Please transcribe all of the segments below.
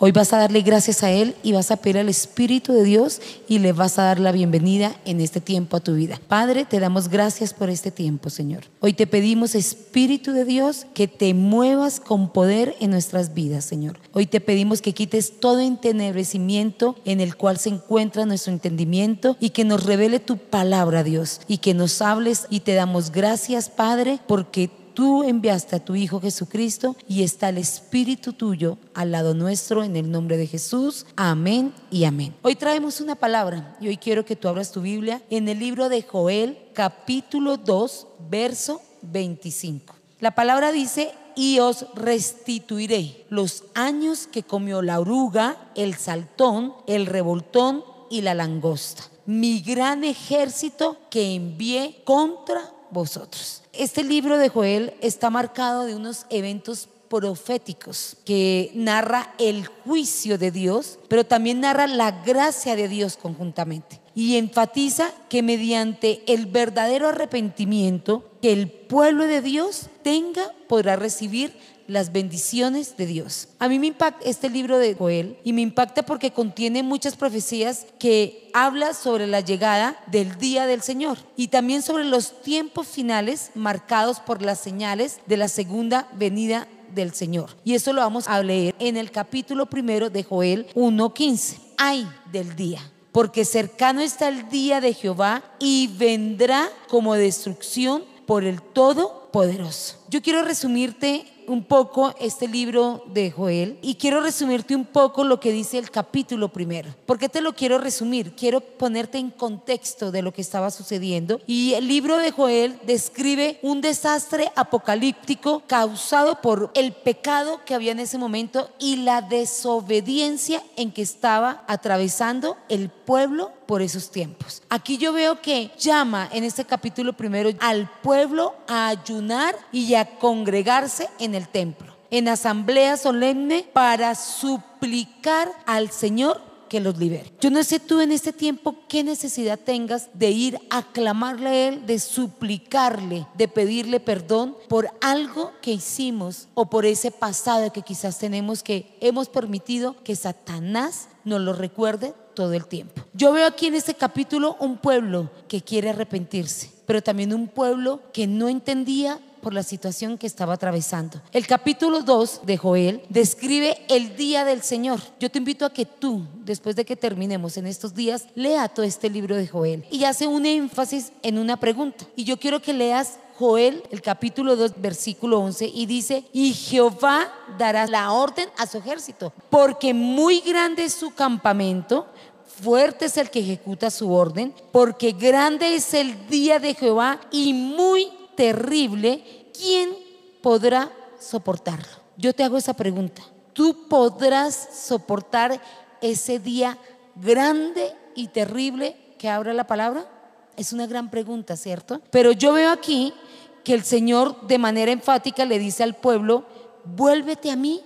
Hoy vas a darle gracias a Él y vas a pedir al Espíritu de Dios y le vas a dar la bienvenida en este tiempo a tu vida. Padre, te damos gracias por este tiempo, Señor. Hoy te pedimos, Espíritu de Dios, que te muevas con poder en nuestras vidas, Señor. Hoy te pedimos que quites todo entenebrecimiento en el cual se encuentra nuestro entendimiento y que nos revele tu palabra, Dios, y que nos hables y te damos gracias, Padre, porque Tú enviaste a tu Hijo Jesucristo y está el Espíritu tuyo al lado nuestro en el nombre de Jesús. Amén y amén. Hoy traemos una palabra y hoy quiero que tú abras tu Biblia en el libro de Joel capítulo 2 verso 25. La palabra dice, y os restituiré los años que comió la oruga, el saltón, el revoltón y la langosta, mi gran ejército que envié contra vosotros. Este libro de Joel está marcado de unos eventos proféticos que narra el juicio de Dios, pero también narra la gracia de Dios conjuntamente. Y enfatiza que mediante el verdadero arrepentimiento que el pueblo de Dios tenga, podrá recibir las bendiciones de Dios. A mí me impacta este libro de Joel y me impacta porque contiene muchas profecías que habla sobre la llegada del día del Señor y también sobre los tiempos finales marcados por las señales de la segunda venida del Señor. Y eso lo vamos a leer en el capítulo primero de Joel 1.15. Ay del día porque cercano está el día de Jehová y vendrá como destrucción por el Todopoderoso. Yo quiero resumirte un poco este libro de Joel y quiero resumirte un poco lo que dice el capítulo primero. ¿Por qué te lo quiero resumir? Quiero ponerte en contexto de lo que estaba sucediendo. Y el libro de Joel describe un desastre apocalíptico causado por el pecado que había en ese momento y la desobediencia en que estaba atravesando el pueblo por esos tiempos. Aquí yo veo que llama en este capítulo primero al pueblo a ayunar y a congregarse en el templo, en asamblea solemne para suplicar al Señor que los libere. Yo no sé tú en este tiempo qué necesidad tengas de ir a clamarle a Él, de suplicarle, de pedirle perdón por algo que hicimos o por ese pasado que quizás tenemos que hemos permitido que Satanás nos lo recuerde todo el tiempo. Yo veo aquí en este capítulo un pueblo que quiere arrepentirse, pero también un pueblo que no entendía la situación que estaba atravesando. El capítulo 2 de Joel describe el día del Señor. Yo te invito a que tú, después de que terminemos en estos días, lea todo este libro de Joel y hace un énfasis en una pregunta. Y yo quiero que leas Joel, el capítulo 2, versículo 11, y dice, y Jehová dará la orden a su ejército, porque muy grande es su campamento, fuerte es el que ejecuta su orden, porque grande es el día de Jehová y muy terrible, ¿quién podrá soportarlo? Yo te hago esa pregunta. ¿Tú podrás soportar ese día grande y terrible que abra la palabra? Es una gran pregunta, ¿cierto? Pero yo veo aquí que el Señor de manera enfática le dice al pueblo, vuélvete a mí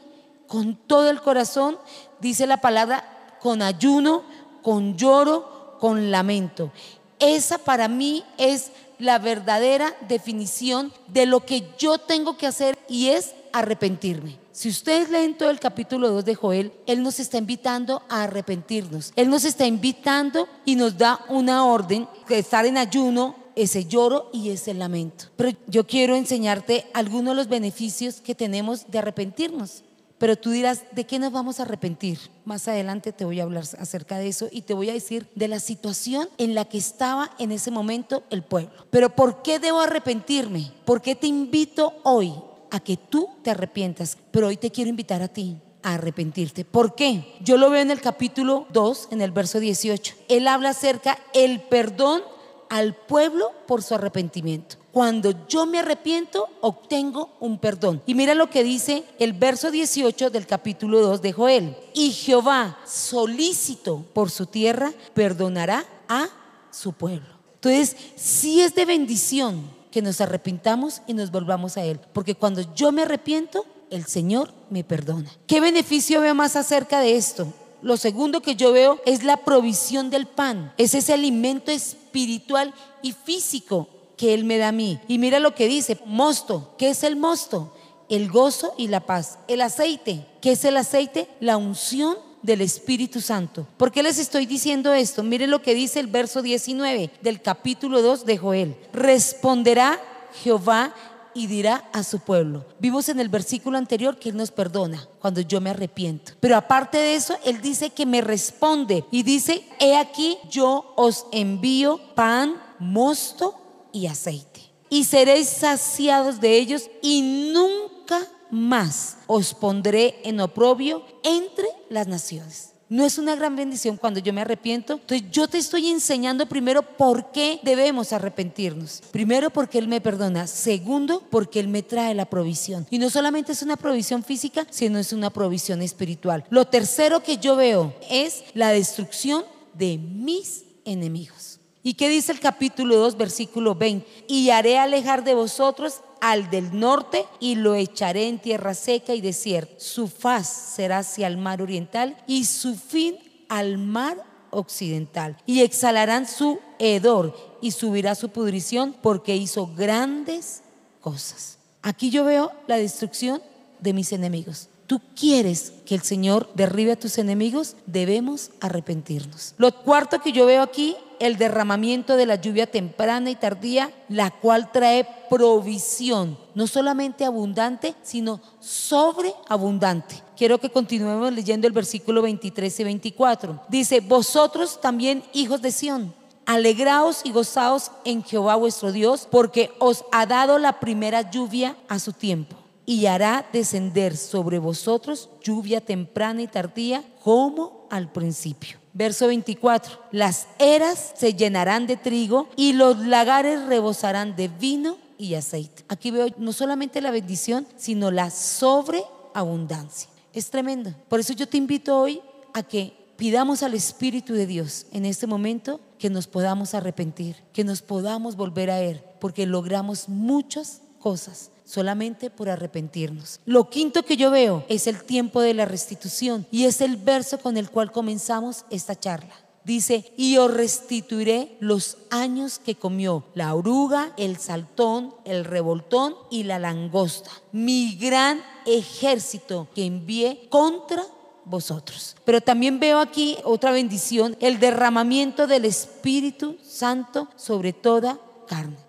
con todo el corazón, dice la palabra, con ayuno, con lloro, con lamento. Esa para mí es la verdadera definición de lo que yo tengo que hacer y es arrepentirme. Si ustedes leen todo el capítulo 2 de Joel, Él nos está invitando a arrepentirnos. Él nos está invitando y nos da una orden de estar en ayuno, ese lloro y ese lamento. Pero yo quiero enseñarte algunos de los beneficios que tenemos de arrepentirnos. Pero tú dirás, ¿de qué nos vamos a arrepentir? Más adelante te voy a hablar acerca de eso y te voy a decir de la situación en la que estaba en ese momento el pueblo. Pero ¿por qué debo arrepentirme? ¿Por qué te invito hoy a que tú te arrepientas? Pero hoy te quiero invitar a ti a arrepentirte. ¿Por qué? Yo lo veo en el capítulo 2, en el verso 18. Él habla acerca el perdón al pueblo por su arrepentimiento. Cuando yo me arrepiento, obtengo un perdón. Y mira lo que dice el verso 18 del capítulo 2 de Joel. Y Jehová, solícito por su tierra, perdonará a su pueblo. Entonces, sí es de bendición que nos arrepintamos y nos volvamos a Él. Porque cuando yo me arrepiento, el Señor me perdona. ¿Qué beneficio veo más acerca de esto? Lo segundo que yo veo es la provisión del pan. Es ese alimento espiritual y físico que Él me da a mí. Y mira lo que dice, mosto. ¿Qué es el mosto? el gozo y la paz. El aceite, ¿qué es el aceite? La unción del Espíritu Santo. ¿Por qué les estoy diciendo esto? Miren lo que dice el verso 19 del capítulo 2 de Joel. Responderá Jehová y dirá a su pueblo. Vimos en el versículo anterior que Él nos perdona cuando yo me arrepiento. Pero aparte de eso, Él dice que me responde y dice, he aquí yo os envío pan, mosto y aceite. Y seréis saciados de ellos y nunca más os pondré en oprobio entre las naciones. No es una gran bendición cuando yo me arrepiento. Entonces yo te estoy enseñando primero por qué debemos arrepentirnos. Primero porque Él me perdona. Segundo porque Él me trae la provisión. Y no solamente es una provisión física, sino es una provisión espiritual. Lo tercero que yo veo es la destrucción de mis enemigos. ¿Y qué dice el capítulo 2, versículo 20? Y haré alejar de vosotros al del norte y lo echaré en tierra seca y desierta. Su faz será hacia el mar oriental y su fin al mar occidental. Y exhalarán su hedor y subirá su pudrición porque hizo grandes cosas. Aquí yo veo la destrucción de mis enemigos. Tú quieres que el Señor derribe a tus enemigos, debemos arrepentirnos. Lo cuarto que yo veo aquí el derramamiento de la lluvia temprana y tardía, la cual trae provisión, no solamente abundante, sino sobreabundante. Quiero que continuemos leyendo el versículo 23 y 24. Dice, vosotros también, hijos de Sión, alegraos y gozaos en Jehová vuestro Dios, porque os ha dado la primera lluvia a su tiempo y hará descender sobre vosotros lluvia temprana y tardía como al principio. Verso 24, las eras se llenarán de trigo y los lagares rebosarán de vino y aceite. Aquí veo no solamente la bendición, sino la sobreabundancia. Es tremendo. Por eso yo te invito hoy a que pidamos al Espíritu de Dios en este momento que nos podamos arrepentir, que nos podamos volver a Él, porque logramos muchas cosas solamente por arrepentirnos. Lo quinto que yo veo es el tiempo de la restitución y es el verso con el cual comenzamos esta charla. Dice, y os restituiré los años que comió la oruga, el saltón, el revoltón y la langosta, mi gran ejército que envié contra vosotros. Pero también veo aquí otra bendición, el derramamiento del Espíritu Santo sobre toda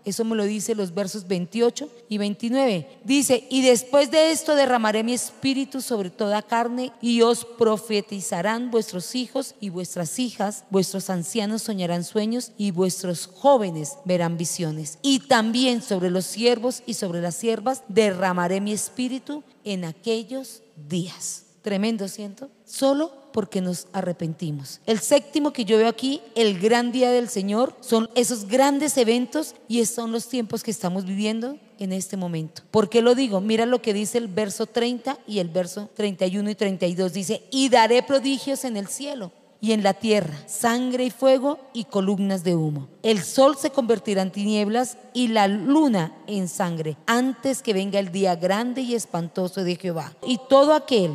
eso me lo dice los versos 28 y 29. Dice, y después de esto derramaré mi espíritu sobre toda carne y os profetizarán vuestros hijos y vuestras hijas, vuestros ancianos soñarán sueños y vuestros jóvenes verán visiones. Y también sobre los siervos y sobre las siervas derramaré mi espíritu en aquellos días. Tremendo, ¿siento? Solo porque nos arrepentimos. El séptimo que yo veo aquí, el gran día del Señor, son esos grandes eventos y son los tiempos que estamos viviendo en este momento. ¿Por qué lo digo? Mira lo que dice el verso 30 y el verso 31 y 32. Dice, y daré prodigios en el cielo y en la tierra, sangre y fuego y columnas de humo. El sol se convertirá en tinieblas y la luna en sangre antes que venga el día grande y espantoso de Jehová. Y todo aquel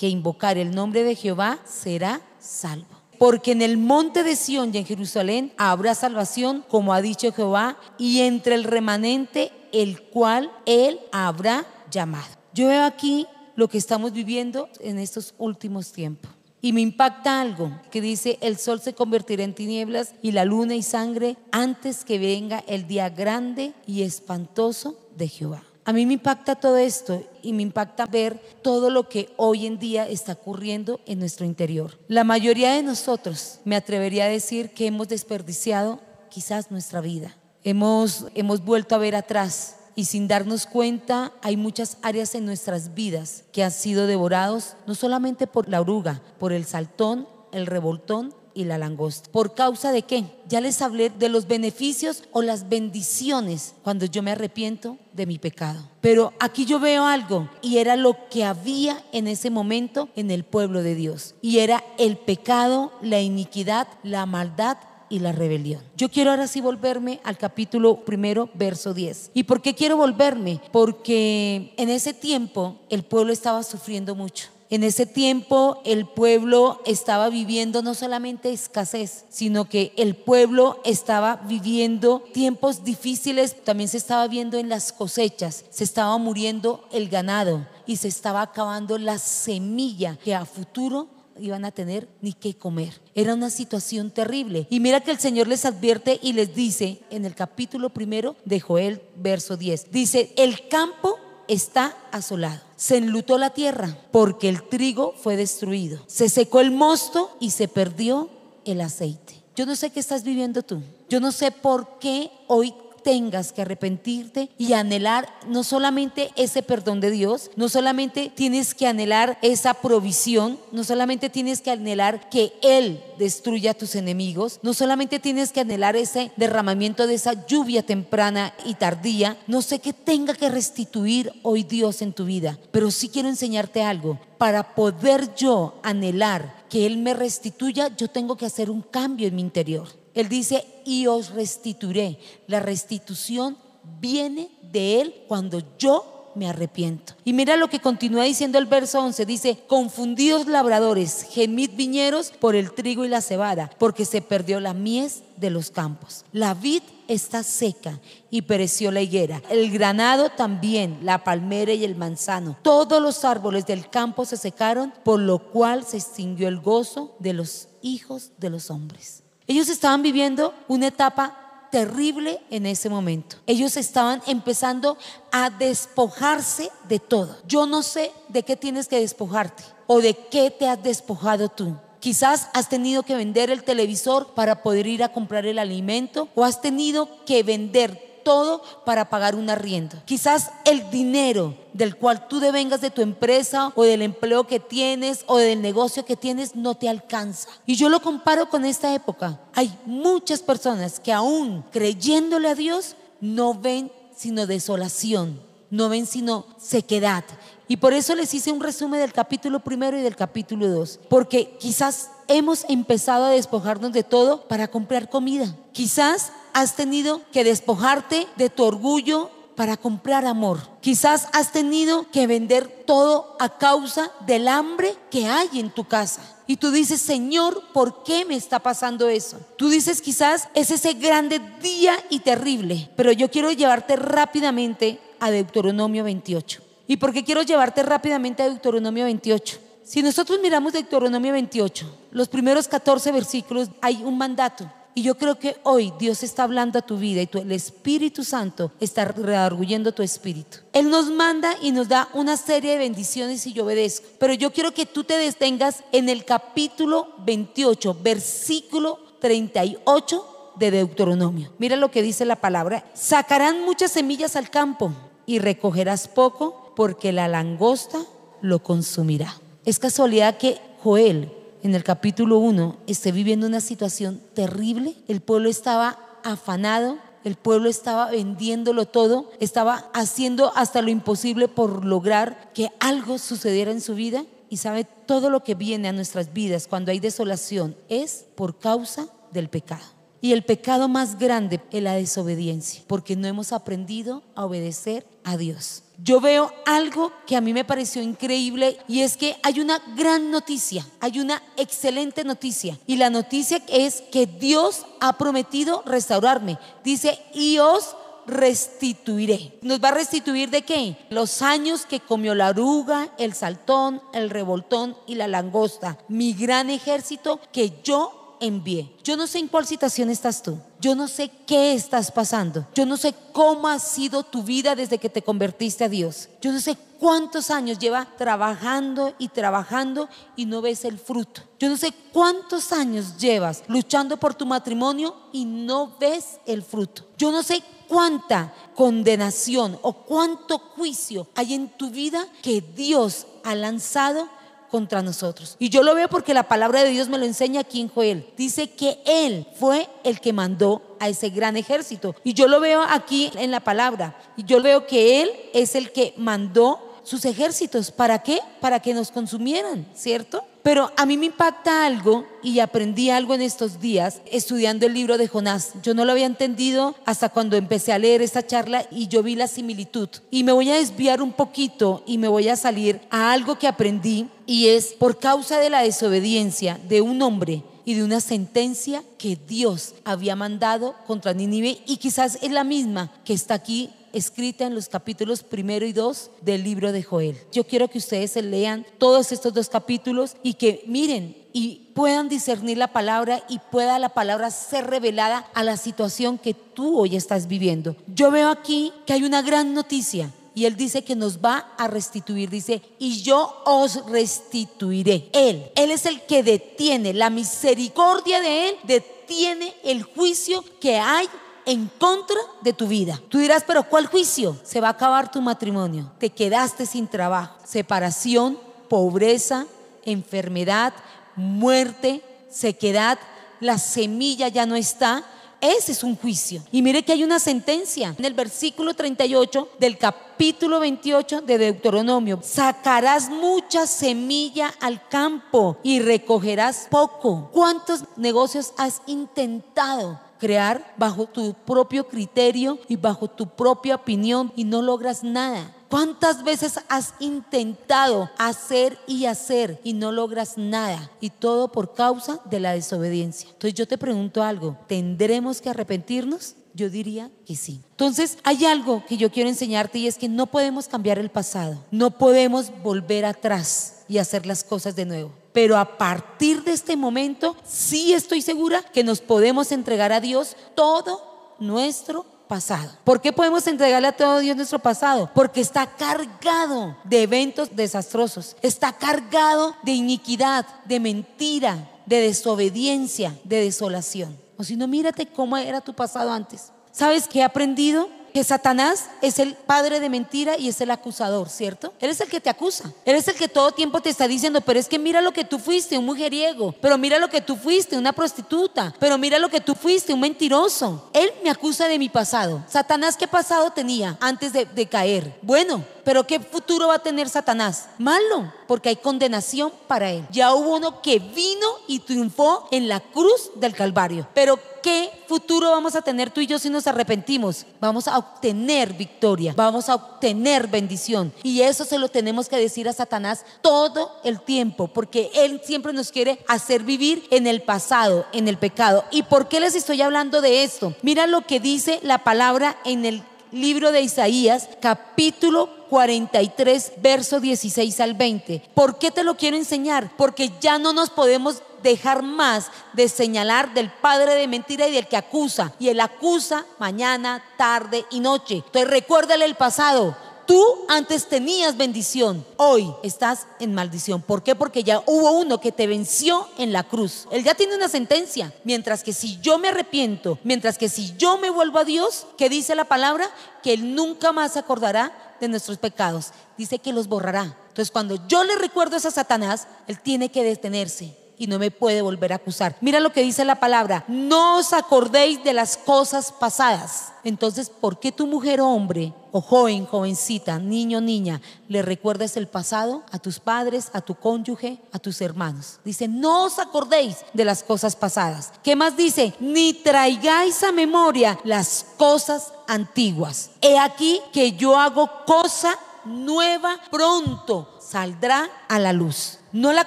que invocar el nombre de Jehová será salvo. Porque en el monte de Sión y en Jerusalén habrá salvación, como ha dicho Jehová, y entre el remanente el cual él habrá llamado. Yo veo aquí lo que estamos viviendo en estos últimos tiempos. Y me impacta algo que dice, el sol se convertirá en tinieblas y la luna y sangre antes que venga el día grande y espantoso de Jehová. A mí me impacta todo esto y me impacta ver todo lo que hoy en día está ocurriendo en nuestro interior. La mayoría de nosotros, me atrevería a decir que hemos desperdiciado quizás nuestra vida. Hemos, hemos vuelto a ver atrás y sin darnos cuenta hay muchas áreas en nuestras vidas que han sido devorados no solamente por la oruga, por el saltón, el revoltón y la langosta. ¿Por causa de qué? Ya les hablé de los beneficios o las bendiciones cuando yo me arrepiento de mi pecado. Pero aquí yo veo algo y era lo que había en ese momento en el pueblo de Dios. Y era el pecado, la iniquidad, la maldad y la rebelión. Yo quiero ahora sí volverme al capítulo primero, verso 10. ¿Y por qué quiero volverme? Porque en ese tiempo el pueblo estaba sufriendo mucho En ese tiempo el pueblo estaba viviendo no solamente escasez, sino que el pueblo estaba viviendo tiempos difíciles, también se estaba viendo en las cosechas, se estaba muriendo el ganado y se estaba acabando la semilla que a futuro iban a tener ni qué comer. Era una situación terrible. Y mira que el Señor les advierte y les dice en el capítulo primero de Joel, verso 10, dice, el campo está asolado. Se enlutó la tierra porque el trigo fue destruido. Se secó el mosto y se perdió el aceite. Yo no sé qué estás viviendo tú. Yo no sé por qué hoy tengas que arrepentirte y anhelar no solamente ese perdón de Dios, no solamente tienes que anhelar esa provisión, no solamente tienes que anhelar que Él destruya a tus enemigos, no solamente tienes que anhelar ese derramamiento de esa lluvia temprana y tardía, no sé qué tenga que restituir hoy Dios en tu vida, pero sí quiero enseñarte algo. Para poder yo anhelar que Él me restituya, yo tengo que hacer un cambio en mi interior. Él dice, y os restituiré. La restitución viene de Él cuando yo me arrepiento. Y mira lo que continúa diciendo el verso 11. Dice, confundidos labradores, gemid viñeros por el trigo y la cebada, porque se perdió la mies de los campos. La vid está seca y pereció la higuera. El granado también, la palmera y el manzano. Todos los árboles del campo se secaron, por lo cual se extinguió el gozo de los hijos de los hombres. Ellos estaban viviendo una etapa terrible en ese momento. Ellos estaban empezando a despojarse de todo. Yo no sé de qué tienes que despojarte o de qué te has despojado tú. Quizás has tenido que vender el televisor para poder ir a comprar el alimento o has tenido que vender todo para pagar un arriendo. Quizás el dinero del cual tú devengas de tu empresa o del empleo que tienes o del negocio que tienes no te alcanza. Y yo lo comparo con esta época. Hay muchas personas que aún creyéndole a Dios no ven sino desolación, no ven sino sequedad. Y por eso les hice un resumen del capítulo primero y del capítulo dos, porque quizás hemos empezado a despojarnos de todo para comprar comida. Quizás has tenido que despojarte de tu orgullo para comprar amor. Quizás has tenido que vender todo a causa del hambre que hay en tu casa. Y tú dices, Señor, ¿por qué me está pasando eso? Tú dices, quizás es ese grande día y terrible. Pero yo quiero llevarte rápidamente a Deuteronomio 28. ¿Y por qué quiero llevarte rápidamente a Deuteronomio 28? Si nosotros miramos Deuteronomio 28, los primeros 14 versículos, hay un mandato. Y yo creo que hoy Dios está hablando a tu vida y el Espíritu Santo está redarguyendo tu espíritu. Él nos manda y nos da una serie de bendiciones y yo obedezco. Pero yo quiero que tú te detengas en el capítulo 28, versículo 38 de Deuteronomio. Mira lo que dice la palabra. Sacarán muchas semillas al campo y recogerás poco porque la langosta lo consumirá. Es casualidad que Joel en el capítulo 1 esté viviendo una situación terrible. El pueblo estaba afanado, el pueblo estaba vendiéndolo todo, estaba haciendo hasta lo imposible por lograr que algo sucediera en su vida. Y sabe, todo lo que viene a nuestras vidas cuando hay desolación es por causa del pecado. Y el pecado más grande es la desobediencia, porque no hemos aprendido a obedecer a Dios. Yo veo algo que a mí me pareció increíble y es que hay una gran noticia, hay una excelente noticia. Y la noticia es que Dios ha prometido restaurarme. Dice, y os restituiré. ¿Nos va a restituir de qué? Los años que comió la oruga, el saltón, el revoltón y la langosta. Mi gran ejército que yo envié. Yo no sé en cuál situación estás tú. Yo no sé qué estás pasando. Yo no sé cómo ha sido tu vida desde que te convertiste a Dios. Yo no sé cuántos años lleva trabajando y trabajando y no ves el fruto. Yo no sé cuántos años llevas luchando por tu matrimonio y no ves el fruto. Yo no sé cuánta condenación o cuánto juicio hay en tu vida que Dios ha lanzado contra nosotros. Y yo lo veo porque la palabra de Dios me lo enseña aquí en Joel. Dice que Él fue el que mandó a ese gran ejército. Y yo lo veo aquí en la palabra. Y yo veo que Él es el que mandó sus ejércitos. ¿Para qué? Para que nos consumieran, ¿cierto? Pero a mí me impacta algo y aprendí algo en estos días estudiando el libro de Jonás. Yo no lo había entendido hasta cuando empecé a leer esta charla y yo vi la similitud. Y me voy a desviar un poquito y me voy a salir a algo que aprendí y es por causa de la desobediencia de un hombre y de una sentencia que Dios había mandado contra Nínive y quizás es la misma que está aquí escrita en los capítulos primero y dos del libro de Joel. Yo quiero que ustedes se lean todos estos dos capítulos y que miren y puedan discernir la palabra y pueda la palabra ser revelada a la situación que tú hoy estás viviendo. Yo veo aquí que hay una gran noticia y Él dice que nos va a restituir. Dice, y yo os restituiré. Él, Él es el que detiene, la misericordia de Él detiene el juicio que hay en contra de tu vida. Tú dirás, pero ¿cuál juicio? Se va a acabar tu matrimonio. Te quedaste sin trabajo. Separación, pobreza, enfermedad, muerte, sequedad. La semilla ya no está. Ese es un juicio. Y mire que hay una sentencia en el versículo 38 del capítulo 28 de Deuteronomio. Sacarás mucha semilla al campo y recogerás poco. ¿Cuántos negocios has intentado? Crear bajo tu propio criterio y bajo tu propia opinión y no logras nada. ¿Cuántas veces has intentado hacer y hacer y no logras nada? Y todo por causa de la desobediencia. Entonces yo te pregunto algo, ¿tendremos que arrepentirnos? Yo diría que sí. Entonces hay algo que yo quiero enseñarte y es que no podemos cambiar el pasado, no podemos volver atrás y hacer las cosas de nuevo. Pero a partir de este momento, sí estoy segura que nos podemos entregar a Dios todo nuestro pasado. ¿Por qué podemos entregarle a todo Dios nuestro pasado? Porque está cargado de eventos desastrosos, está cargado de iniquidad, de mentira, de desobediencia, de desolación. O si no, mírate cómo era tu pasado antes. ¿Sabes qué he aprendido? Que Satanás es el padre de mentira y es el acusador, ¿cierto? Él es el que te acusa. Él es el que todo tiempo te está diciendo, pero es que mira lo que tú fuiste, un mujeriego, pero mira lo que tú fuiste, una prostituta, pero mira lo que tú fuiste, un mentiroso. Él me acusa de mi pasado. Satanás, ¿qué pasado tenía antes de, de caer? Bueno, pero ¿qué futuro va a tener Satanás? Malo, porque hay condenación para él. Ya hubo uno que vino y triunfó en la cruz del Calvario. Pero ¿qué futuro vamos a tener tú y yo si nos arrepentimos? Vamos a obtener victoria, vamos a obtener bendición. Y eso se lo tenemos que decir a Satanás todo el tiempo, porque él siempre nos quiere hacer vivir en el pasado, en el pecado. ¿Y por qué les estoy hablando de esto? Mira lo que dice la palabra en el libro de Isaías, capítulo 43, verso 16 al 20. ¿Por qué te lo quiero enseñar? Porque ya no nos podemos dejar más de señalar del padre de mentira y del que acusa. Y él acusa mañana, tarde y noche. Entonces recuérdale el pasado. Tú antes tenías bendición, hoy estás en maldición. ¿Por qué? Porque ya hubo uno que te venció en la cruz. Él ya tiene una sentencia. Mientras que si yo me arrepiento, mientras que si yo me vuelvo a Dios, que dice la palabra, que Él nunca más se acordará de nuestros pecados. Dice que los borrará. Entonces cuando yo le recuerdo eso a Satanás, Él tiene que detenerse y no me puede volver a acusar. Mira lo que dice la palabra, no os acordéis de las cosas pasadas. Entonces, ¿por qué tu mujer hombre, o joven, jovencita, niño, niña, le recuerdas el pasado a tus padres, a tu cónyuge, a tus hermanos? Dice, no os acordéis de las cosas pasadas. ¿Qué más dice? Ni traigáis a memoria las cosas antiguas. He aquí que yo hago cosa nueva pronto, saldrá a la luz. ¿No la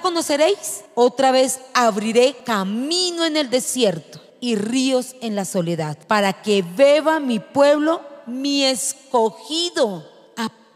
conoceréis? Otra vez abriré camino en el desierto y ríos en la soledad, para que beba mi pueblo, mi escogido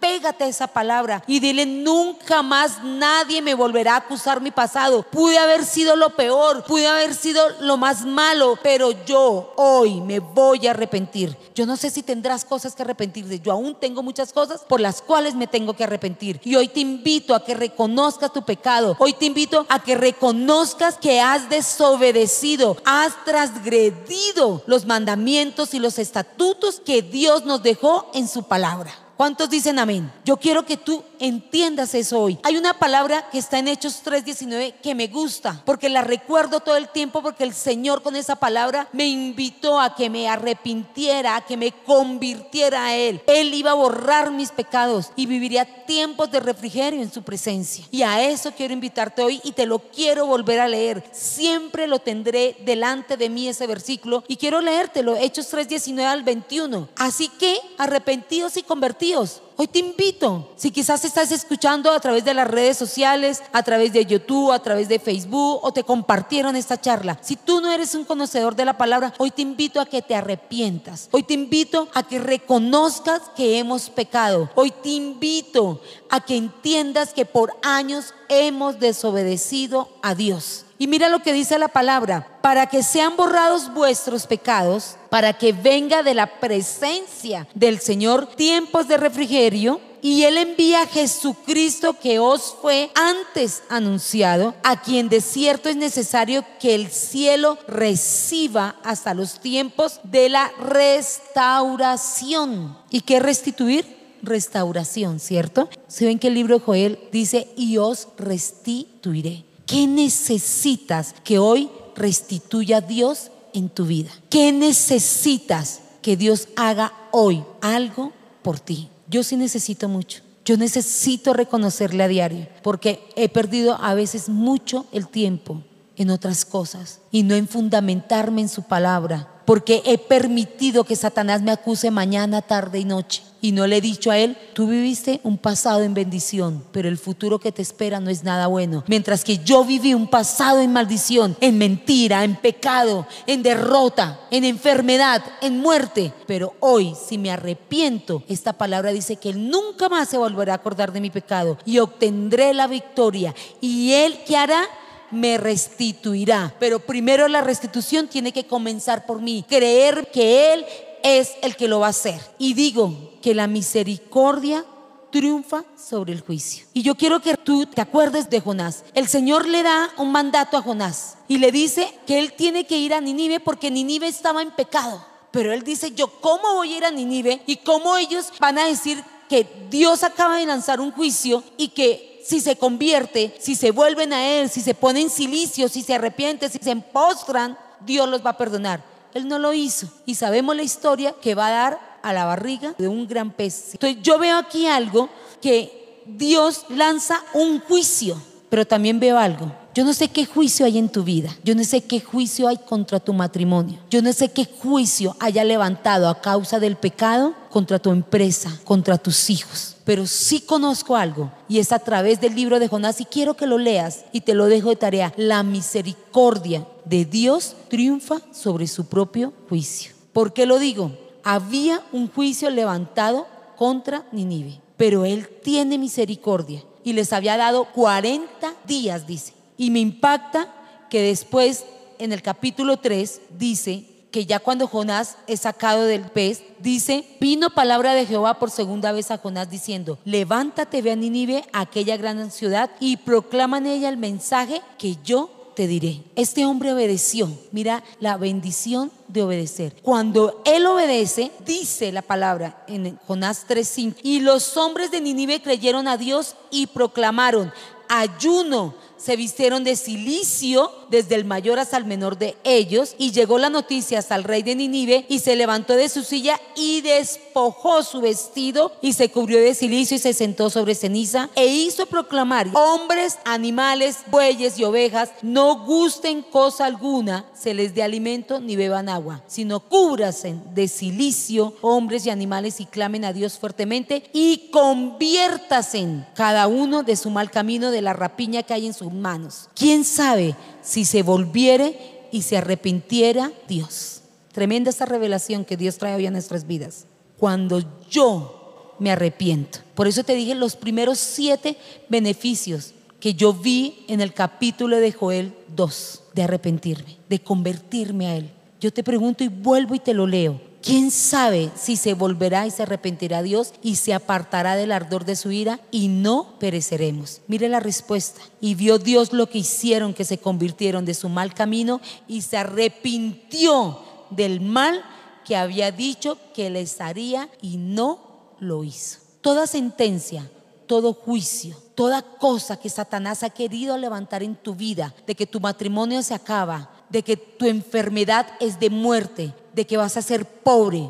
Pégate a esa palabra y dile, nunca más nadie me volverá a acusar mi pasado. Pude haber sido lo peor, pude haber sido lo más malo, pero yo hoy me voy a arrepentir. Yo no sé si tendrás cosas que arrepentirte. Yo aún tengo muchas cosas por las cuales me tengo que arrepentir. Y hoy te invito a que reconozcas tu pecado. Hoy te invito a que reconozcas que has desobedecido, has transgredido los mandamientos y los estatutos que Dios nos dejó en su palabra. ¿Cuántos dicen amén? Yo quiero que tú entiendas eso hoy. Hay una palabra que está en Hechos 3:19 que me gusta, porque la recuerdo todo el tiempo, porque el Señor con esa palabra me invitó a que me arrepintiera, a que me convirtiera a Él. Él iba a borrar mis pecados y viviría tiempos de refrigerio en su presencia. Y a eso quiero invitarte hoy y te lo quiero volver a leer. Siempre lo tendré delante de mí ese versículo y quiero leértelo, Hechos 3:19 al 21. Así que arrepentidos y convertidos Hoy te invito, si quizás estás escuchando a través de las redes sociales, a través de YouTube, a través de Facebook o te compartieron esta charla, si tú no eres un conocedor de la palabra, hoy te invito a que te arrepientas. Hoy te invito a que reconozcas que hemos pecado. Hoy te invito a que entiendas que por años hemos desobedecido a Dios. Y mira lo que dice la palabra, para que sean borrados vuestros pecados, para que venga de la presencia del Señor tiempos de refrigerio. Y Él envía a Jesucristo que os fue antes anunciado, a quien de cierto es necesario que el cielo reciba hasta los tiempos de la restauración. ¿Y qué restituir? Restauración, ¿cierto? Se ven que el libro de Joel dice, y os restituiré. ¿Qué necesitas que hoy restituya Dios en tu vida? ¿Qué necesitas que Dios haga hoy algo por ti? Yo sí necesito mucho. Yo necesito reconocerle a diario porque he perdido a veces mucho el tiempo en otras cosas y no en fundamentarme en su palabra porque he permitido que Satanás me acuse mañana, tarde y noche. Y no le he dicho a él, tú viviste un pasado en bendición, pero el futuro que te espera no es nada bueno. Mientras que yo viví un pasado en maldición, en mentira, en pecado, en derrota, en enfermedad, en muerte. Pero hoy, si me arrepiento, esta palabra dice que él nunca más se volverá a acordar de mi pecado y obtendré la victoria. ¿Y él qué hará? Me restituirá. Pero primero la restitución tiene que comenzar por mí. Creer que Él es el que lo va a hacer. Y digo que la misericordia triunfa sobre el juicio. Y yo quiero que tú te acuerdes de Jonás. El Señor le da un mandato a Jonás y le dice que él tiene que ir a Ninive porque Ninive estaba en pecado. Pero él dice, yo cómo voy a ir a Ninive y cómo ellos van a decir que Dios acaba de lanzar un juicio y que si se convierte, si se vuelven a Él, si se ponen silicio, si se arrepienten, si se empostran, Dios los va a perdonar. Él no lo hizo. Y sabemos la historia que va a dar a la barriga de un gran pez. Entonces yo veo aquí algo que Dios lanza un juicio, pero también veo algo. Yo no sé qué juicio hay en tu vida. Yo no sé qué juicio hay contra tu matrimonio. Yo no sé qué juicio haya levantado a causa del pecado contra tu empresa, contra tus hijos pero sí conozco algo y es a través del libro de Jonás y quiero que lo leas y te lo dejo de tarea. La misericordia de Dios triunfa sobre su propio juicio. ¿Por qué lo digo? Había un juicio levantado contra Ninive, pero él tiene misericordia y les había dado 40 días, dice. Y me impacta que después en el capítulo 3 dice que ya cuando Jonás es sacado del pez, dice, vino palabra de Jehová por segunda vez a Jonás diciendo, levántate, ve a Nínive, aquella gran ciudad, y proclama en ella el mensaje que yo te diré. Este hombre obedeció. Mira la bendición de obedecer. Cuando él obedece, dice la palabra en Jonás 3:5, y los hombres de Nínive creyeron a Dios y proclamaron ayuno se vistieron de silicio desde el mayor hasta el menor de ellos y llegó la noticia hasta el rey de Ninive y se levantó de su silla y despojó su vestido y se cubrió de silicio y se sentó sobre ceniza e hizo proclamar hombres, animales, bueyes y ovejas no gusten cosa alguna se les dé alimento ni beban agua sino cúbrasen de silicio hombres y animales y clamen a Dios fuertemente y conviértasen cada uno de su mal camino de la rapiña que hay en su manos. ¿Quién sabe si se volviere y se arrepintiera Dios? Tremenda esta revelación que Dios trae hoy a nuestras vidas. Cuando yo me arrepiento. Por eso te dije los primeros siete beneficios que yo vi en el capítulo de Joel 2, de arrepentirme, de convertirme a Él. Yo te pregunto y vuelvo y te lo leo. ¿Quién sabe si se volverá y se arrepentirá Dios y se apartará del ardor de su ira y no pereceremos? Mire la respuesta. Y vio Dios lo que hicieron, que se convirtieron de su mal camino y se arrepintió del mal que había dicho que les haría y no lo hizo. Toda sentencia todo juicio, toda cosa que Satanás ha querido levantar en tu vida, de que tu matrimonio se acaba, de que tu enfermedad es de muerte, de que vas a ser pobre.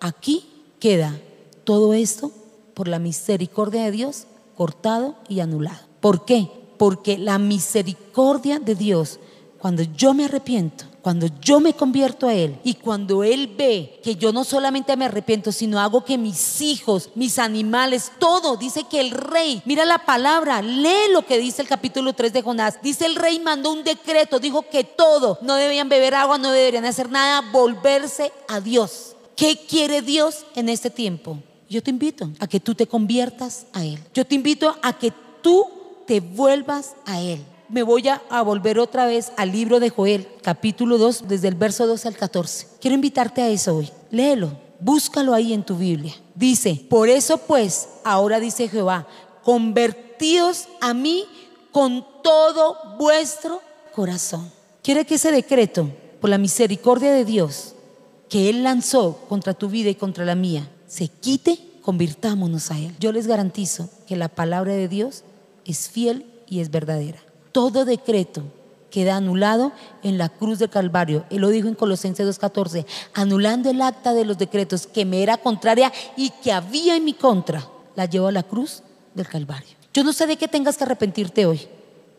Aquí queda todo esto por la misericordia de Dios cortado y anulado. ¿Por qué? Porque la misericordia de Dios, cuando yo me arrepiento, cuando yo me convierto a Él y cuando Él ve que yo no solamente me arrepiento, sino hago que mis hijos, mis animales, todo, dice que el rey, mira la palabra, lee lo que dice el capítulo 3 de Jonás, dice el rey mandó un decreto, dijo que todo, no debían beber agua, no deberían hacer nada, volverse a Dios. ¿Qué quiere Dios en este tiempo? Yo te invito a que tú te conviertas a Él. Yo te invito a que tú te vuelvas a Él me voy a, volver otra vez al libro de Joel, capítulo 2, desde el verso 12 al 14. Quiero invitarte a eso hoy. Léelo, búscalo ahí en tu Biblia. Dice, por eso pues, ahora dice Jehová, convertíos a mí con todo vuestro corazón. Quiere que ese decreto, por la misericordia de Dios, que Él lanzó contra tu vida y contra la mía, se quite, convirtámonos a Él. Yo les garantizo que la palabra de Dios es fiel y es verdadera todo decreto queda anulado en la cruz del Calvario. Él lo dijo en Colosenses 2.14, anulando el acta de los decretos que me era contraria y que había en mi contra, la llevo a la cruz del Calvario. Yo no sé de qué tengas que arrepentirte hoy,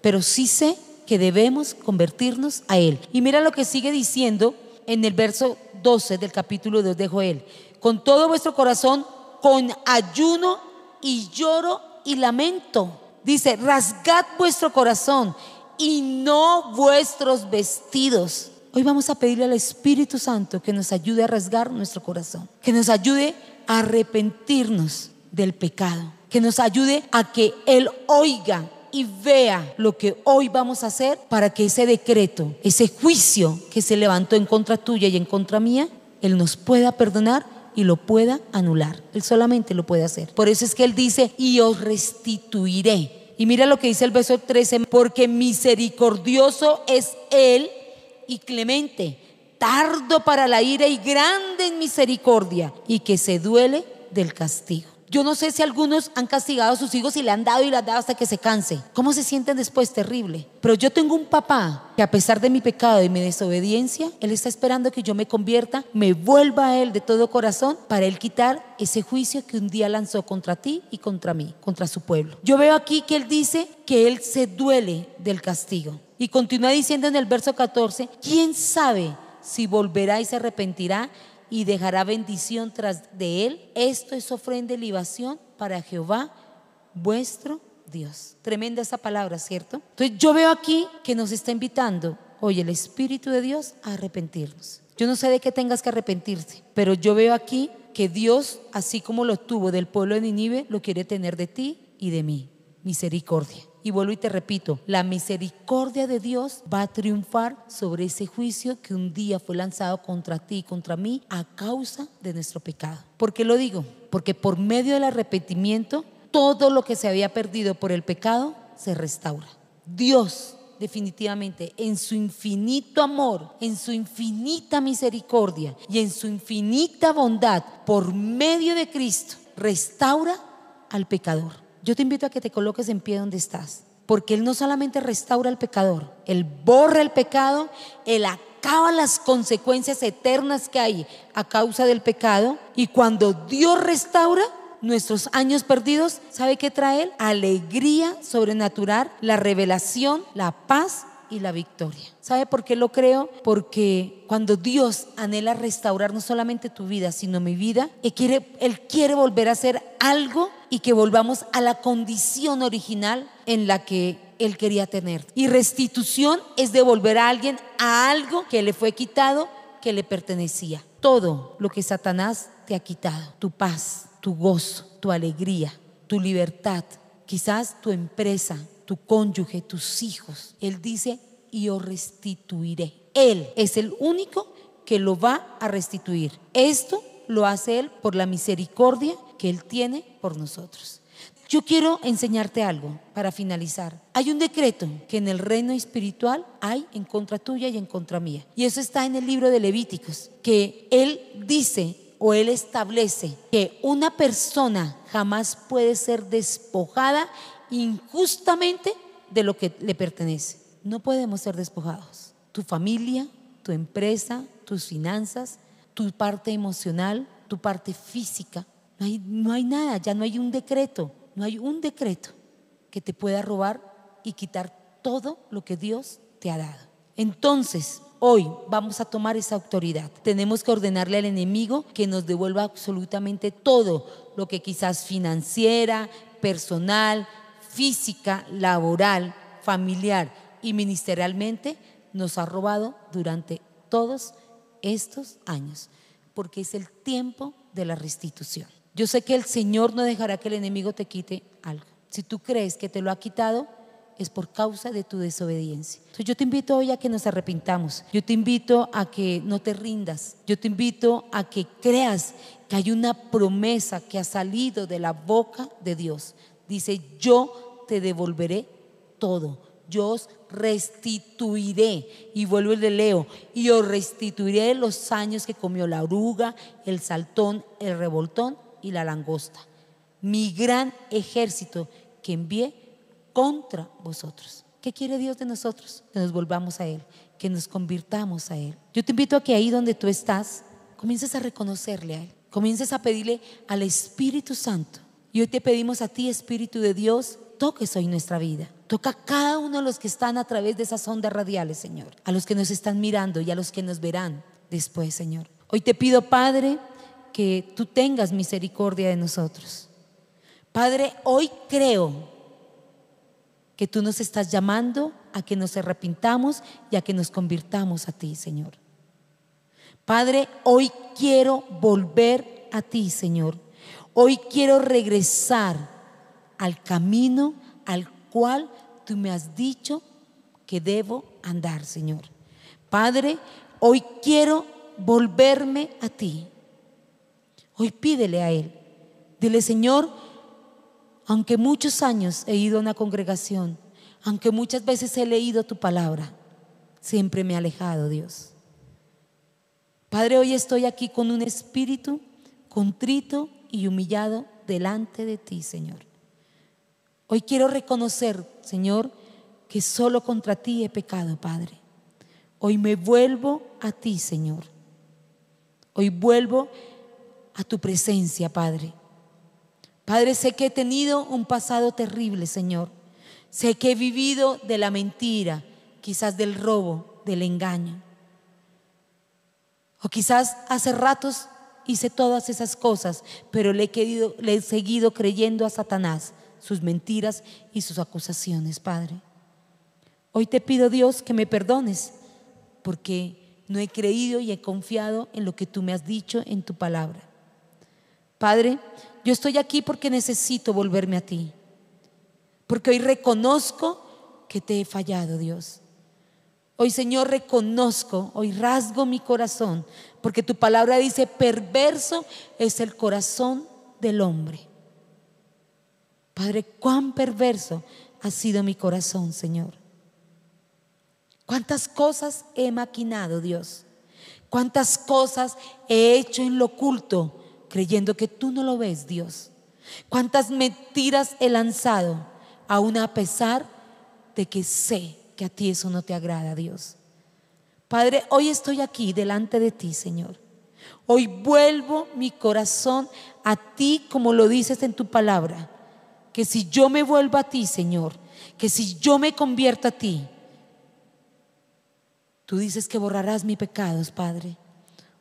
pero sí sé que debemos convertirnos a Él. Y mira lo que sigue diciendo en el verso 12 del capítulo 2 de Joel. Con todo vuestro corazón, con ayuno y lloro y lamento Dice, rasgad vuestro corazón y no vuestros vestidos. Hoy vamos a pedirle al Espíritu Santo que nos ayude a rasgar nuestro corazón, que nos ayude a arrepentirnos del pecado, que nos ayude a que Él oiga y vea lo que hoy vamos a hacer para que ese decreto, ese juicio que se levantó en contra tuya y en contra mía, Él nos pueda perdonar y lo pueda anular. Él solamente lo puede hacer. Por eso es que Él dice, y os restituiré. Y mira lo que dice el verso 13, porque misericordioso es Él y clemente, tardo para la ira y grande en misericordia, y que se duele del castigo. Yo no sé si algunos han castigado a sus hijos y le han dado y le han dado hasta que se canse. ¿Cómo se sienten después? Terrible. Pero yo tengo un papá que a pesar de mi pecado y mi desobediencia, Él está esperando que yo me convierta, me vuelva a Él de todo corazón para Él quitar ese juicio que un día lanzó contra ti y contra mí, contra su pueblo. Yo veo aquí que Él dice que Él se duele del castigo. Y continúa diciendo en el verso 14, ¿quién sabe si volverá y se arrepentirá y dejará bendición tras de él. Esto es ofrenda y libación para Jehová, vuestro Dios. Tremenda esa palabra, ¿cierto? Entonces yo veo aquí que nos está invitando hoy el Espíritu de Dios a arrepentirnos. Yo no sé de qué tengas que arrepentirte, pero yo veo aquí que Dios, así como lo tuvo del pueblo de Ninive, lo quiere tener de ti y de mí. Misericordia. Y vuelvo y te repito, la misericordia de Dios va a triunfar sobre ese juicio que un día fue lanzado contra ti y contra mí a causa de nuestro pecado. ¿Por qué lo digo? Porque por medio del arrepentimiento, todo lo que se había perdido por el pecado se restaura. Dios definitivamente en su infinito amor, en su infinita misericordia y en su infinita bondad, por medio de Cristo, restaura al pecador. Yo te invito a que te coloques en pie donde estás, porque Él no solamente restaura al pecador, Él borra el pecado, Él acaba las consecuencias eternas que hay a causa del pecado, y cuando Dios restaura, nuestros años perdidos, ¿sabe qué trae? Alegría sobrenatural, la revelación, la paz y la victoria. ¿Sabe por qué lo creo? Porque cuando Dios anhela restaurar no solamente tu vida, sino mi vida, Él quiere, él quiere volver a hacer algo y que volvamos a la condición original en la que Él quería tener. Y restitución es devolver a alguien a algo que le fue quitado, que le pertenecía. Todo lo que Satanás te ha quitado, tu paz, tu gozo, tu alegría, tu libertad, quizás tu empresa, tu cónyuge, tus hijos. Él dice, y os restituiré. Él es el único que lo va a restituir. Esto lo hace Él por la misericordia que Él tiene por nosotros. Yo quiero enseñarte algo para finalizar. Hay un decreto que en el reino espiritual hay en contra tuya y en contra mía. Y eso está en el libro de Levíticos, que Él dice o Él establece que una persona jamás puede ser despojada injustamente de lo que le pertenece. No podemos ser despojados. Tu familia, tu empresa, tus finanzas, tu parte emocional, tu parte física. No hay, no hay nada, ya no hay un decreto, no hay un decreto que te pueda robar y quitar todo lo que Dios te ha dado. Entonces, hoy vamos a tomar esa autoridad. Tenemos que ordenarle al enemigo que nos devuelva absolutamente todo lo que quizás financiera, personal, física, laboral, familiar y ministerialmente nos ha robado durante todos estos años, porque es el tiempo de la restitución. Yo sé que el Señor no dejará que el enemigo te quite algo. Si tú crees que te lo ha quitado, es por causa de tu desobediencia. Entonces yo te invito hoy a que nos arrepintamos. Yo te invito a que no te rindas. Yo te invito a que creas que hay una promesa que ha salido de la boca de Dios. Dice, yo te devolveré todo. Yo os restituiré. Y vuelvo y le leo. Y os restituiré los años que comió la oruga, el saltón, el revoltón y la langosta. Mi gran ejército que envié contra vosotros. ¿Qué quiere Dios de nosotros? Que nos volvamos a Él, que nos convirtamos a Él. Yo te invito a que ahí donde tú estás, comiences a reconocerle a Él, comiences a pedirle al Espíritu Santo. Y hoy te pedimos a ti, Espíritu de Dios, toques hoy nuestra vida. Toca a cada uno de los que están a través de esas ondas radiales, Señor. A los que nos están mirando y a los que nos verán después, Señor. Hoy te pido, Padre, que tú tengas misericordia de nosotros. Padre, hoy creo que tú nos estás llamando a que nos arrepintamos y a que nos convirtamos a ti, Señor. Padre, hoy quiero volver a ti, Señor. Hoy quiero regresar al camino al cual tú me has dicho que debo andar, Señor. Padre, hoy quiero volverme a ti. Hoy pídele a Él. Dile, Señor, aunque muchos años he ido a una congregación, aunque muchas veces he leído tu palabra, siempre me he alejado, Dios. Padre, hoy estoy aquí con un espíritu contrito y humillado delante de ti, Señor. Hoy quiero reconocer, Señor, que solo contra ti he pecado, Padre. Hoy me vuelvo a ti, Señor. Hoy vuelvo a tu presencia, Padre. Padre, sé que he tenido un pasado terrible, Señor. Sé que he vivido de la mentira, quizás del robo, del engaño. O quizás hace ratos hice todas esas cosas, pero le he, le he seguido creyendo a Satanás sus mentiras y sus acusaciones, Padre. Hoy te pido, Dios, que me perdones, porque no he creído y he confiado en lo que tú me has dicho en tu palabra. Padre, yo estoy aquí porque necesito volverme a ti. Porque hoy reconozco que te he fallado, Dios. Hoy, Señor, reconozco, hoy rasgo mi corazón, porque tu palabra dice, perverso es el corazón del hombre. Padre, cuán perverso ha sido mi corazón, Señor. Cuántas cosas he maquinado, Dios. Cuántas cosas he hecho en lo oculto creyendo que tú no lo ves, Dios. Cuántas mentiras he lanzado, aún a pesar de que sé que a ti eso no te agrada, Dios. Padre, hoy estoy aquí delante de ti, Señor. Hoy vuelvo mi corazón a ti como lo dices en tu palabra. Que si yo me vuelvo a ti, Señor, que si yo me convierto a ti, tú dices que borrarás mis pecados, Padre.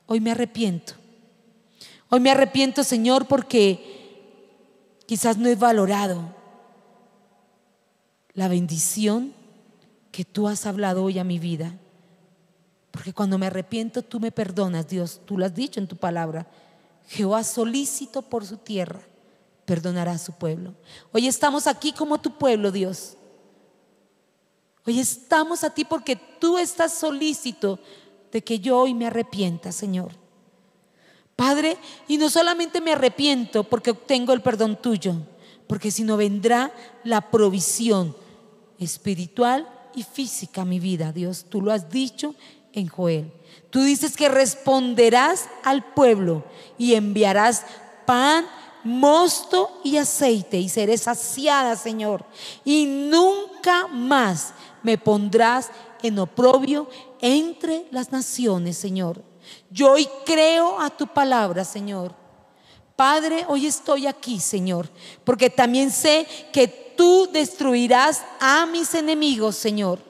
Hoy me arrepiento Hoy me arrepiento, Señor, porque quizás no he valorado la bendición que tú has hablado hoy a mi vida. Porque cuando me arrepiento, tú me perdonas, Dios. Tú lo has dicho en tu palabra. Jehová solícito por su tierra, perdonará a su pueblo. Hoy estamos aquí como tu pueblo, Dios. Hoy estamos a ti porque tú estás solícito de que yo hoy me arrepienta, Señor. Padre, y no solamente me arrepiento porque obtengo el perdón tuyo, porque si no vendrá la provisión espiritual y física mi vida, Dios. Tú lo has dicho en Joel. Tú dices que responderás al pueblo y enviarás pan, mosto y aceite y seré saciada, Señor. Y nunca más me pondrás en oprobio entre las naciones, Señor. Yo hoy creo a tu palabra, Señor. Padre, hoy estoy aquí, Señor, porque también sé que tú destruirás a mis enemigos, Señor.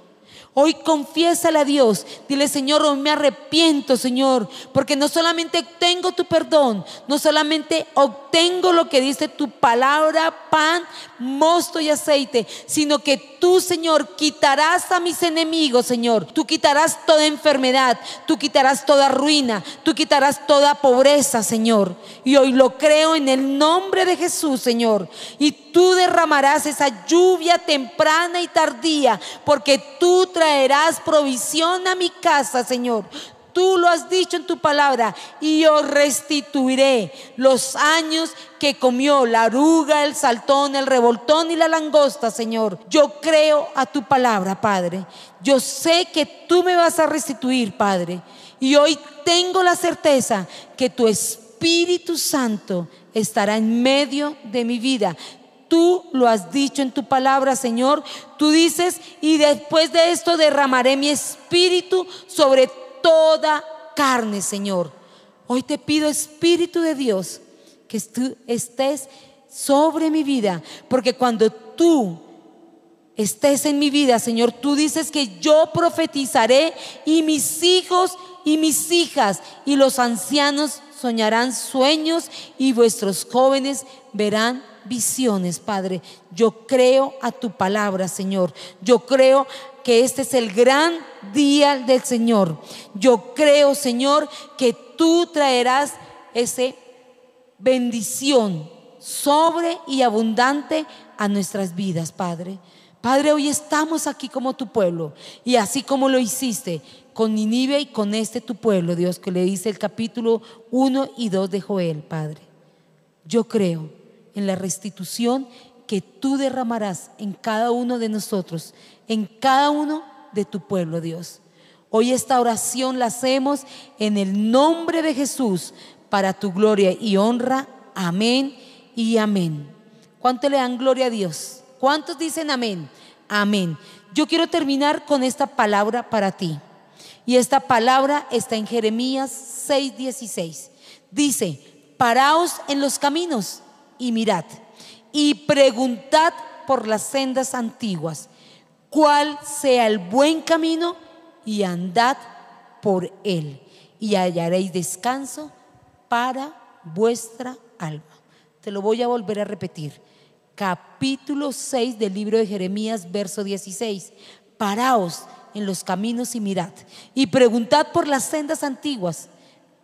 Hoy confiésale a Dios. Dile, Señor, hoy me arrepiento, Señor, porque no solamente tengo tu perdón, no solamente obtengo lo que dice tu palabra, pan, mosto y aceite, sino que tú, Señor, quitarás a mis enemigos, Señor. Tú quitarás toda enfermedad, tú quitarás toda ruina, tú quitarás toda pobreza, Señor. Y hoy lo creo en el nombre de Jesús, Señor. Y tú derramarás esa lluvia temprana y tardía, porque tú traerás provisión a mi casa, Señor. Tú lo has dicho en tu palabra y yo restituiré los años que comió la aruga, el saltón, el revoltón y la langosta, Señor. Yo creo a tu palabra, Padre. Yo sé que tú me vas a restituir, Padre. Y hoy tengo la certeza que tu Espíritu Santo estará en medio de mi vida. Tú lo has dicho en tu palabra, Señor. Tú dices, y después de esto derramaré mi espíritu sobre toda carne, Señor. Hoy te pido, Espíritu de Dios, que tú estés sobre mi vida, porque cuando tú estés en mi vida, Señor, tú dices que yo profetizaré y mis hijos y mis hijas y los ancianos soñarán sueños y vuestros jóvenes verán visiones, Padre. Yo creo a tu palabra, Señor. Yo creo que este es el gran día del Señor. Yo creo, Señor, que tú traerás esa bendición sobre y abundante a nuestras vidas, Padre. Padre, hoy estamos aquí como tu pueblo y así como lo hiciste con Ninive y con este tu pueblo, Dios, que le dice el capítulo 1 y 2 de Joel, Padre. Yo creo en la restitución que tú derramarás en cada uno de nosotros, en cada uno de tu pueblo, Dios. Hoy esta oración la hacemos en el nombre de Jesús para tu gloria y honra. Amén y amén. ¿Cuánto le dan gloria a Dios? ¿Cuántos dicen amén? Amén. Yo quiero terminar con esta palabra para ti. Y esta palabra está en Jeremías 6:16. Dice, paraos en los caminos y mirad y preguntad por las sendas antiguas cuál sea el buen camino y andad por él y hallaréis descanso para vuestra alma. Te lo voy a volver a repetir. Capítulo 6 del libro de Jeremías, verso 16. Paraos en los caminos y mirad y preguntad por las sendas antiguas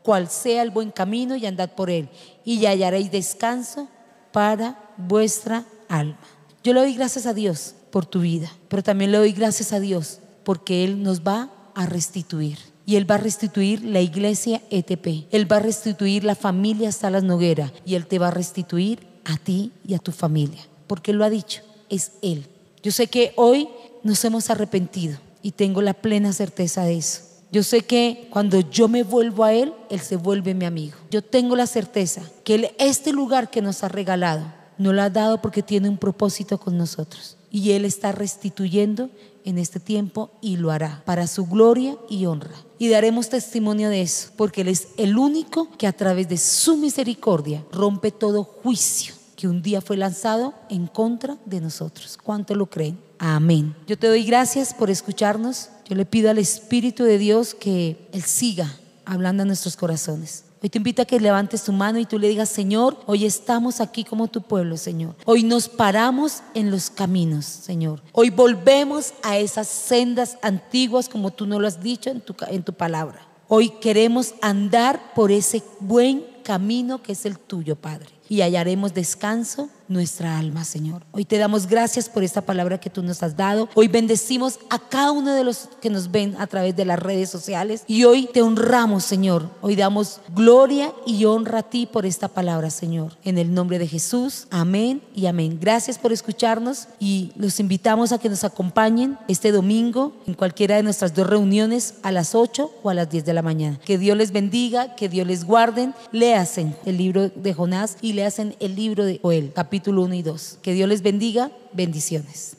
cuál sea el buen camino y andad por él y hallaréis descanso para vuestra alma. Yo le doy gracias a Dios por tu vida, pero también le doy gracias a Dios porque Él nos va a restituir. Y Él va a restituir la iglesia ETP. Él va a restituir la familia Salas Noguera. Y Él te va a restituir a ti y a tu familia. Porque Él lo ha dicho. Es Él. Yo sé que hoy nos hemos arrepentido y tengo la plena certeza de eso. Yo sé que cuando yo me vuelvo a Él, Él se vuelve mi amigo. Yo tengo la certeza que este lugar que nos ha regalado, no lo ha dado porque tiene un propósito con nosotros. Y Él está restituyendo en este tiempo y lo hará para su gloria y honra. Y daremos testimonio de eso, porque Él es el único que a través de su misericordia rompe todo juicio que un día fue lanzado en contra de nosotros. ¿Cuánto lo creen? Amén. Yo te doy gracias por escucharnos. Yo le pido al Espíritu de Dios que Él siga hablando a nuestros corazones. Hoy te invito a que levantes tu mano y tú le digas, Señor, hoy estamos aquí como tu pueblo, Señor. Hoy nos paramos en los caminos, Señor. Hoy volvemos a esas sendas antiguas como tú nos lo has dicho en tu, en tu palabra. Hoy queremos andar por ese buen camino que es el tuyo, Padre. Y hallaremos descanso nuestra alma, Señor. Hoy te damos gracias por esta palabra que tú nos has dado. Hoy bendecimos a cada uno de los que nos ven a través de las redes sociales y hoy te honramos, Señor. Hoy damos gloria y honra a ti por esta palabra, Señor. En el nombre de Jesús, amén y amén. Gracias por escucharnos y los invitamos a que nos acompañen este domingo en cualquiera de nuestras dos reuniones a las 8 o a las 10 de la mañana. Que Dios les bendiga, que Dios les guarden. Léasen el libro de Jonás y leasen el libro de Joel, capítulo 1 y 2. Que Dios les bendiga. Bendiciones.